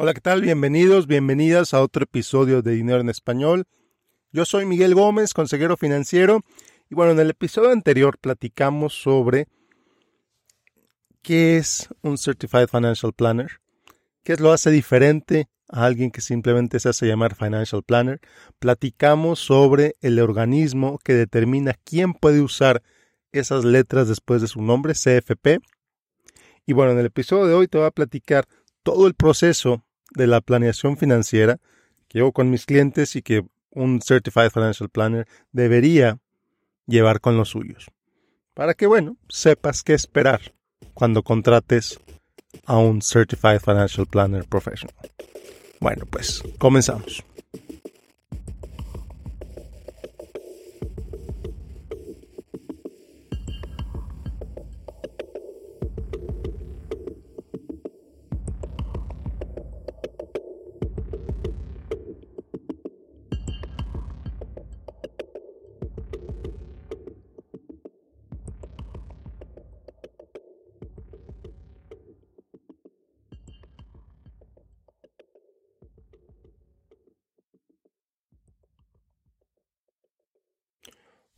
Hola, ¿qué tal? Bienvenidos, bienvenidas a otro episodio de Dinero en Español. Yo soy Miguel Gómez, consejero financiero. Y bueno, en el episodio anterior platicamos sobre qué es un Certified Financial Planner, qué lo hace diferente a alguien que simplemente se hace llamar Financial Planner. Platicamos sobre el organismo que determina quién puede usar esas letras después de su nombre, CFP. Y bueno, en el episodio de hoy te voy a platicar todo el proceso de la planeación financiera que hago con mis clientes y que un Certified Financial Planner debería llevar con los suyos. Para que, bueno, sepas qué esperar cuando contrates a un Certified Financial Planner Professional. Bueno, pues comenzamos.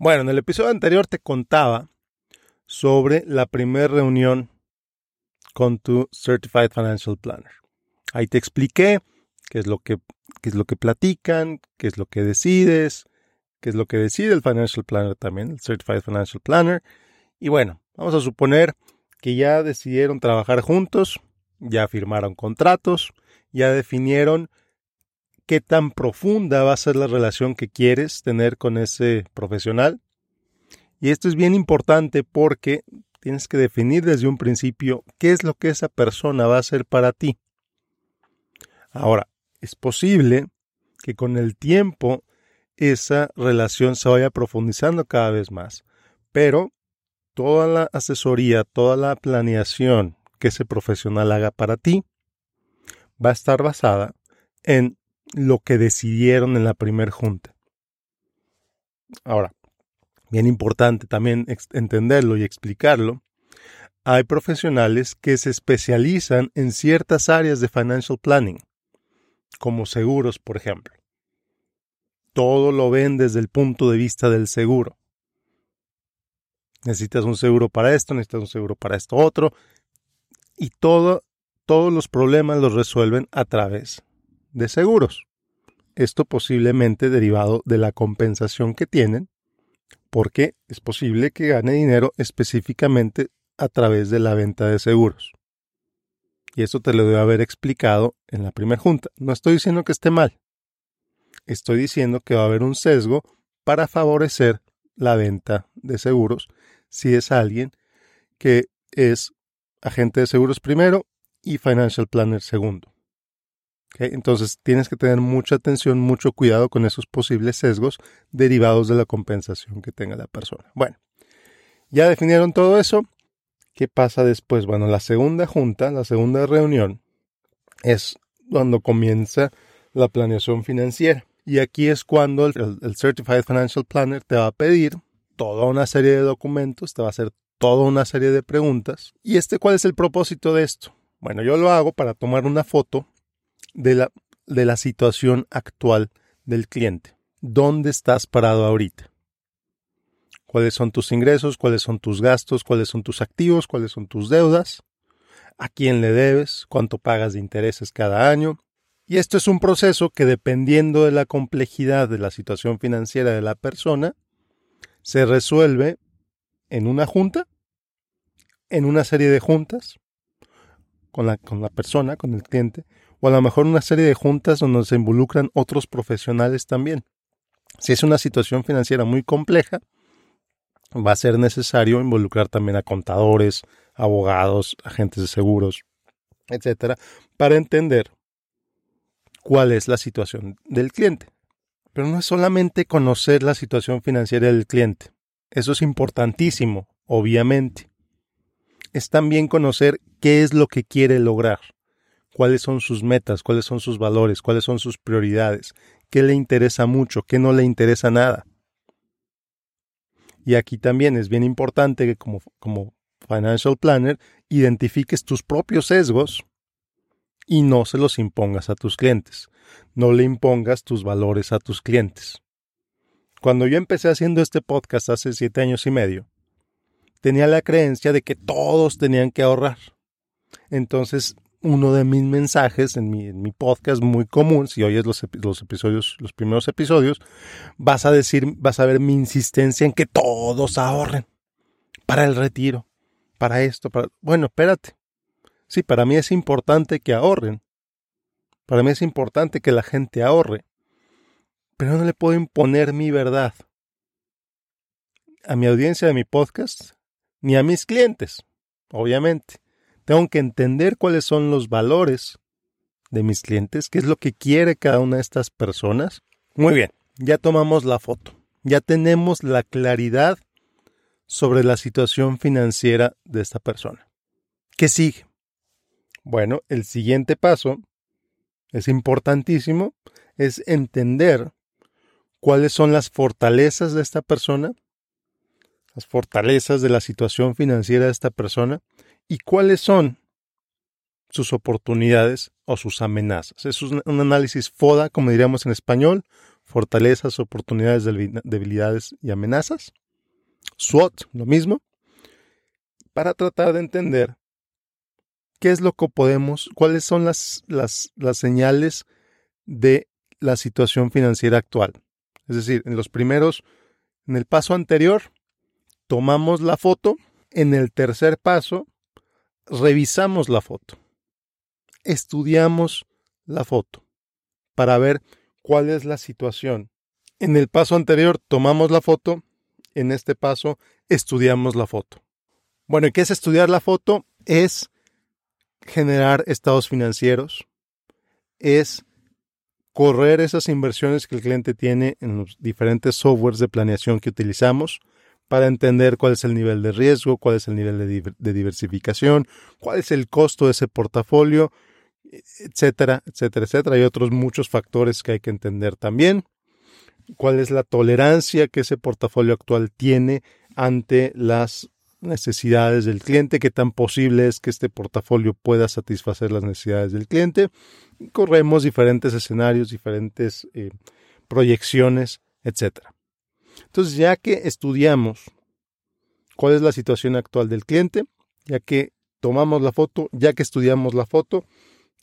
Bueno, en el episodio anterior te contaba sobre la primera reunión con tu Certified Financial Planner. Ahí te expliqué qué es lo que, qué es lo que platican, qué es lo que decides, qué es lo que decide el Financial Planner también, el Certified Financial Planner. Y bueno, vamos a suponer que ya decidieron trabajar juntos, ya firmaron contratos, ya definieron qué tan profunda va a ser la relación que quieres tener con ese profesional. Y esto es bien importante porque tienes que definir desde un principio qué es lo que esa persona va a hacer para ti. Ahora, es posible que con el tiempo esa relación se vaya profundizando cada vez más, pero toda la asesoría, toda la planeación que ese profesional haga para ti va a estar basada en lo que decidieron en la primera junta. Ahora, bien importante también entenderlo y explicarlo, hay profesionales que se especializan en ciertas áreas de financial planning, como seguros, por ejemplo. Todo lo ven desde el punto de vista del seguro. Necesitas un seguro para esto, necesitas un seguro para esto otro, y todo, todos los problemas los resuelven a través de seguros. Esto posiblemente derivado de la compensación que tienen, porque es posible que gane dinero específicamente a través de la venta de seguros. Y esto te lo debo haber explicado en la primera junta. No estoy diciendo que esté mal. Estoy diciendo que va a haber un sesgo para favorecer la venta de seguros si es alguien que es agente de seguros primero y financial planner segundo. Entonces tienes que tener mucha atención, mucho cuidado con esos posibles sesgos derivados de la compensación que tenga la persona. Bueno, ya definieron todo eso. ¿Qué pasa después? Bueno, la segunda junta, la segunda reunión, es cuando comienza la planeación financiera. Y aquí es cuando el, el Certified Financial Planner te va a pedir toda una serie de documentos, te va a hacer toda una serie de preguntas. ¿Y este cuál es el propósito de esto? Bueno, yo lo hago para tomar una foto de la, de la situación actual del cliente. ¿Dónde estás parado ahorita? ¿Cuáles son tus ingresos? ¿Cuáles son tus gastos? ¿Cuáles son tus activos? ¿Cuáles son tus deudas? ¿A quién le debes? ¿Cuánto pagas de intereses cada año? Y esto es un proceso que dependiendo de la complejidad de la situación financiera de la persona, se resuelve en una junta, en una serie de juntas, con la, con la persona, con el cliente, o a lo mejor una serie de juntas donde se involucran otros profesionales también. Si es una situación financiera muy compleja, va a ser necesario involucrar también a contadores, abogados, agentes de seguros, etcétera, para entender cuál es la situación del cliente. Pero no es solamente conocer la situación financiera del cliente. Eso es importantísimo, obviamente. Es también conocer qué es lo que quiere lograr cuáles son sus metas, cuáles son sus valores, cuáles son sus prioridades, qué le interesa mucho, qué no le interesa nada. Y aquí también es bien importante que como, como financial planner identifiques tus propios sesgos y no se los impongas a tus clientes. No le impongas tus valores a tus clientes. Cuando yo empecé haciendo este podcast hace siete años y medio, tenía la creencia de que todos tenían que ahorrar. Entonces, uno de mis mensajes en mi, podcast muy común, si oyes los, los episodios, los primeros episodios, vas a decir, vas a ver mi insistencia en que todos ahorren para el retiro, para esto, para... Bueno, espérate. Sí, para mí es importante que ahorren. Para mí es importante que la gente ahorre. Pero no le puedo imponer mi verdad a mi audiencia de mi podcast ni a mis clientes, obviamente. Tengo que entender cuáles son los valores de mis clientes, qué es lo que quiere cada una de estas personas. Muy bien, ya tomamos la foto, ya tenemos la claridad sobre la situación financiera de esta persona. ¿Qué sigue? Bueno, el siguiente paso es importantísimo, es entender cuáles son las fortalezas de esta persona, las fortalezas de la situación financiera de esta persona y cuáles son sus oportunidades o sus amenazas. Es un, análisis FODA, como diríamos en español, fortalezas, oportunidades, debilidades y amenazas. SWOT, lo mismo, para tratar de entender qué es lo que podemos, cuáles son las, las, las señales de la situación financiera actual. Es decir, en los primeros, en el paso anterior, tomamos la foto, en el tercer paso, revisamos la foto, estudiamos la foto para ver cuál es la situación. En el paso anterior tomamos la foto, en este paso estudiamos la foto. Bueno, ¿y qué es estudiar la foto? Es generar estados financieros, es correr esas inversiones que el cliente tiene en los diferentes softwares de planeación que utilizamos para entender cuál es el nivel de riesgo, cuál es el nivel de, diversificación, cuál es el costo de ese portafolio, etcétera, etcétera, etcétera. Hay otros muchos factores que hay que entender también. Cuál es la tolerancia que ese portafolio actual tiene ante las necesidades del cliente, qué tan posible es que este portafolio pueda satisfacer las necesidades del cliente. Corremos diferentes escenarios, diferentes eh, proyecciones, etc. Entonces, ya que estudiamos cuál es la situación actual del cliente, ya que tomamos la foto, ya que estudiamos la foto,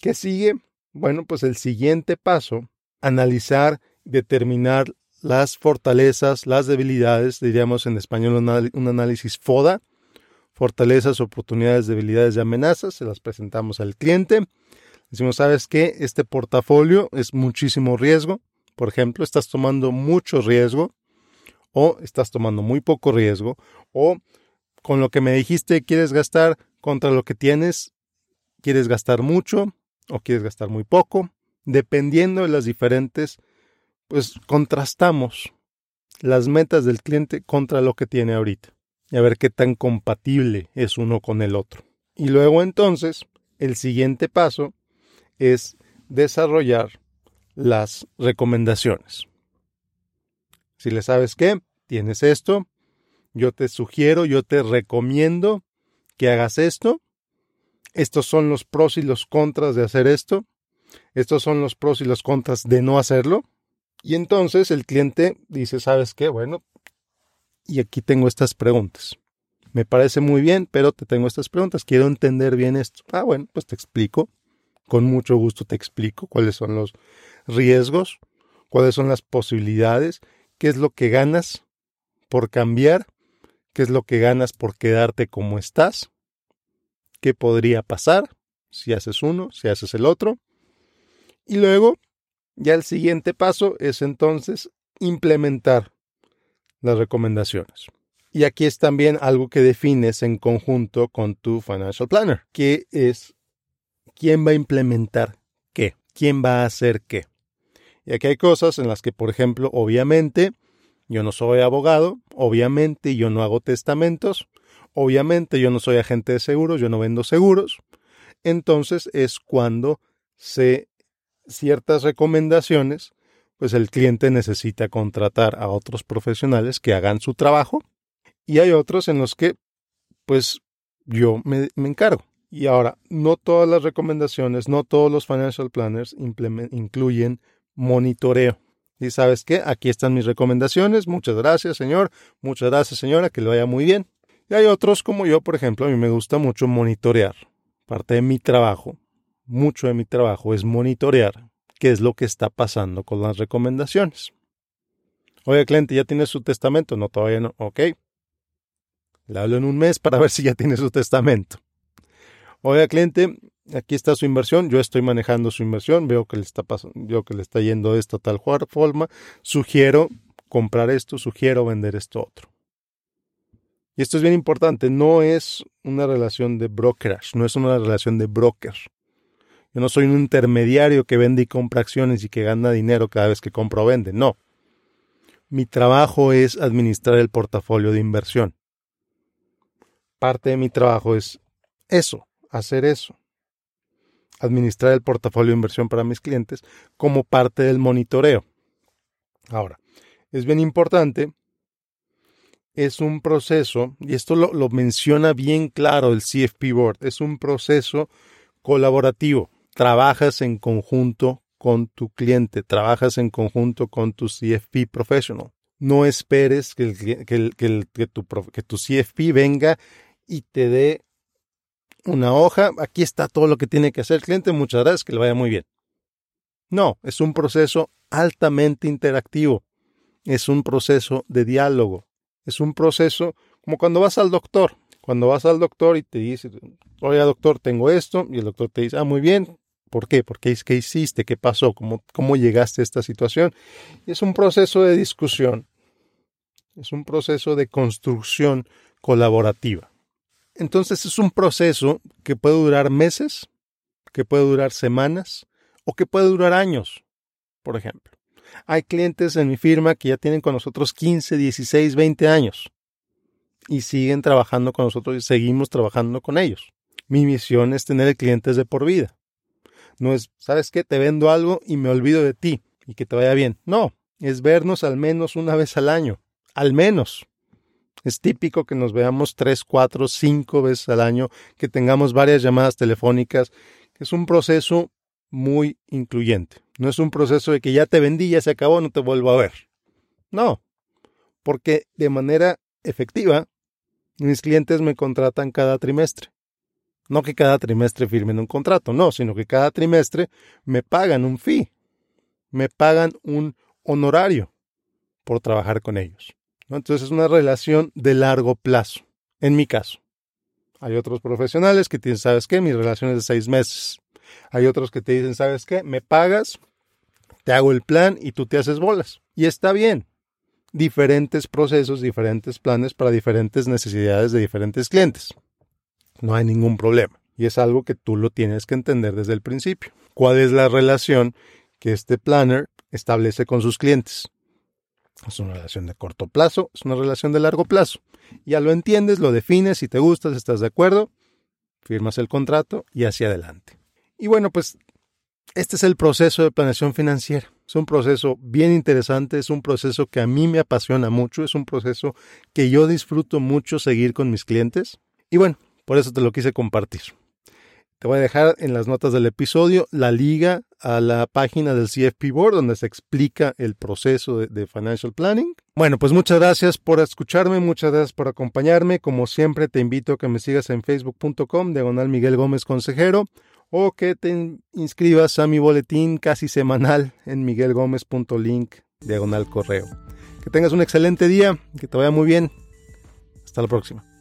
¿qué sigue? Bueno, pues el siguiente paso, analizar, determinar las fortalezas, las debilidades, diríamos en español un análisis FODA, fortalezas, oportunidades, debilidades y amenazas, se las presentamos al cliente. Decimos, ¿sabes qué? Este portafolio es muchísimo riesgo. Por ejemplo, estás tomando mucho riesgo o estás tomando muy poco riesgo o con lo que me dijiste quieres gastar contra lo que tienes, quieres gastar mucho o quieres gastar muy poco. Dependiendo de las diferentes pues contrastamos las metas del cliente contra lo que tiene ahorita y a ver qué tan compatible es uno con el otro. Y luego entonces, el siguiente paso es desarrollar las recomendaciones. Si le sabes qué, tienes esto, yo te sugiero, yo te recomiendo que hagas esto. Estos son los pros y los contras de hacer esto. Estos son los pros y los contras de no hacerlo. Y entonces el cliente dice, ¿sabes qué? Bueno, y aquí tengo estas preguntas. Me parece muy bien, pero te tengo estas preguntas. Quiero entender bien esto. Ah, bueno, pues te explico. Con mucho gusto te explico cuáles son los riesgos, cuáles son las posibilidades, qué es lo que ganas por cambiar, qué es lo que ganas por quedarte como estás, qué podría pasar si haces uno, si haces el otro. Y luego ya el siguiente paso es entonces implementar las recomendaciones. Y aquí es también algo que defines en conjunto con tu financial planner, que es quién va a implementar qué, quién va a hacer qué. Y aquí hay cosas en las que, por ejemplo, obviamente, yo no soy abogado, obviamente yo no hago testamentos, obviamente yo no soy agente de seguros, yo no vendo seguros. Entonces es cuando se ciertas recomendaciones, pues el cliente necesita contratar a otros profesionales que hagan su trabajo y hay otros en los que pues yo me, encargo. Y ahora, no todas las recomendaciones, no todos los financial planners incluyen monitoreo. Y sabes qué, aquí están mis recomendaciones. Muchas gracias, señor. Muchas gracias, señora. Que le vaya muy bien. Y hay otros como yo, por ejemplo, a mí me gusta mucho monitorear. Parte de mi trabajo, mucho de mi trabajo es monitorear qué es lo que está pasando con las recomendaciones. Oye, cliente, ¿ya tiene su testamento? No, todavía no. Ok. Le hablo en un mes para ver si ya tiene su testamento. Oye, cliente, aquí está su inversión, yo estoy manejando su inversión, veo que le está pasando, veo que le está yendo esto tal forma, sugiero comprar esto, sugiero vender esto otro. Y esto es bien importante, no es una relación de brokerage, no es una relación de broker. Yo no soy un intermediario que vende y compra acciones y que gana dinero cada vez que compra o vende, no. Mi trabajo es administrar el portafolio de inversión. Parte de mi trabajo es eso, hacer eso administrar el portafolio de inversión para mis clientes como parte del monitoreo. Ahora, es bien importante, es un proceso, y esto lo, lo, menciona bien claro el CFP Board, es un proceso colaborativo. Trabajas en conjunto con tu cliente, trabajas en conjunto con tu CFP professional. No esperes que, que, que, tu, que tu CFP venga y te dé una hoja, aquí está todo lo que tiene que hacer el cliente, muchas gracias, que le vaya muy bien. No, es un proceso altamente interactivo, es un proceso de diálogo, es un proceso como cuando vas al doctor, cuando vas al doctor y te dice, oye doctor, tengo esto, y el doctor te dice, ah, muy bien, ¿por qué? ¿Por qué, qué hiciste? ¿Qué pasó? ¿Cómo, ¿Cómo llegaste a esta situación? es un proceso de discusión, es un proceso de construcción colaborativa. Entonces es un proceso que puede durar meses, que puede durar semanas o que puede durar años, por ejemplo. Hay clientes en mi firma que ya tienen con nosotros 15, 16, 20 años y siguen trabajando con nosotros y seguimos trabajando con ellos. Mi misión es tener clientes de por vida. No es, ¿sabes qué? Te vendo algo y me olvido de ti y que te vaya bien. No, es vernos al menos una vez al año. Al menos. Es típico que nos veamos tres, cuatro, cinco veces al año, que tengamos varias llamadas telefónicas, es un proceso muy incluyente. No es un proceso de que ya te vendí, ya se acabó, no te vuelvo a ver. No, porque de manera efectiva, mis clientes me contratan cada trimestre. No que cada trimestre firmen un contrato, no, sino que cada trimestre me pagan un fee, me pagan un honorario por trabajar con ellos. Entonces es una relación de largo plazo, en mi caso. Hay otros profesionales que te dicen, ¿sabes qué? Mi relación es de seis meses. Hay otros que te dicen, ¿sabes qué? Me pagas, te hago el plan y tú te haces bolas. Y está bien. Diferentes procesos, diferentes planes para diferentes necesidades de diferentes clientes. No hay ningún problema. Y es algo que tú lo tienes que entender desde el principio. ¿Cuál es la relación que este planner establece con sus clientes? Es una relación de corto plazo, es una relación de largo plazo. Ya lo entiendes, lo defines, si te gustas, estás de acuerdo, firmas el contrato y hacia adelante. Y bueno, pues este es el proceso de planeación financiera. Es un proceso bien interesante, es un proceso que a mí me apasiona mucho, es un proceso que yo disfruto mucho seguir con mis clientes. Y bueno, por eso te lo quise compartir. Te voy a dejar en las notas del episodio la liga a la página del CFP Board donde se explica el proceso de, financial planning. Bueno, pues muchas gracias por escucharme, muchas gracias por acompañarme. Como siempre, te invito a que me sigas en facebook.com, diagonal Miguel Gómez Consejero, o que te inscribas a mi boletín casi semanal en miguelgomez.link, diagonal correo. Que tengas un excelente día, que te vaya muy bien. Hasta la próxima.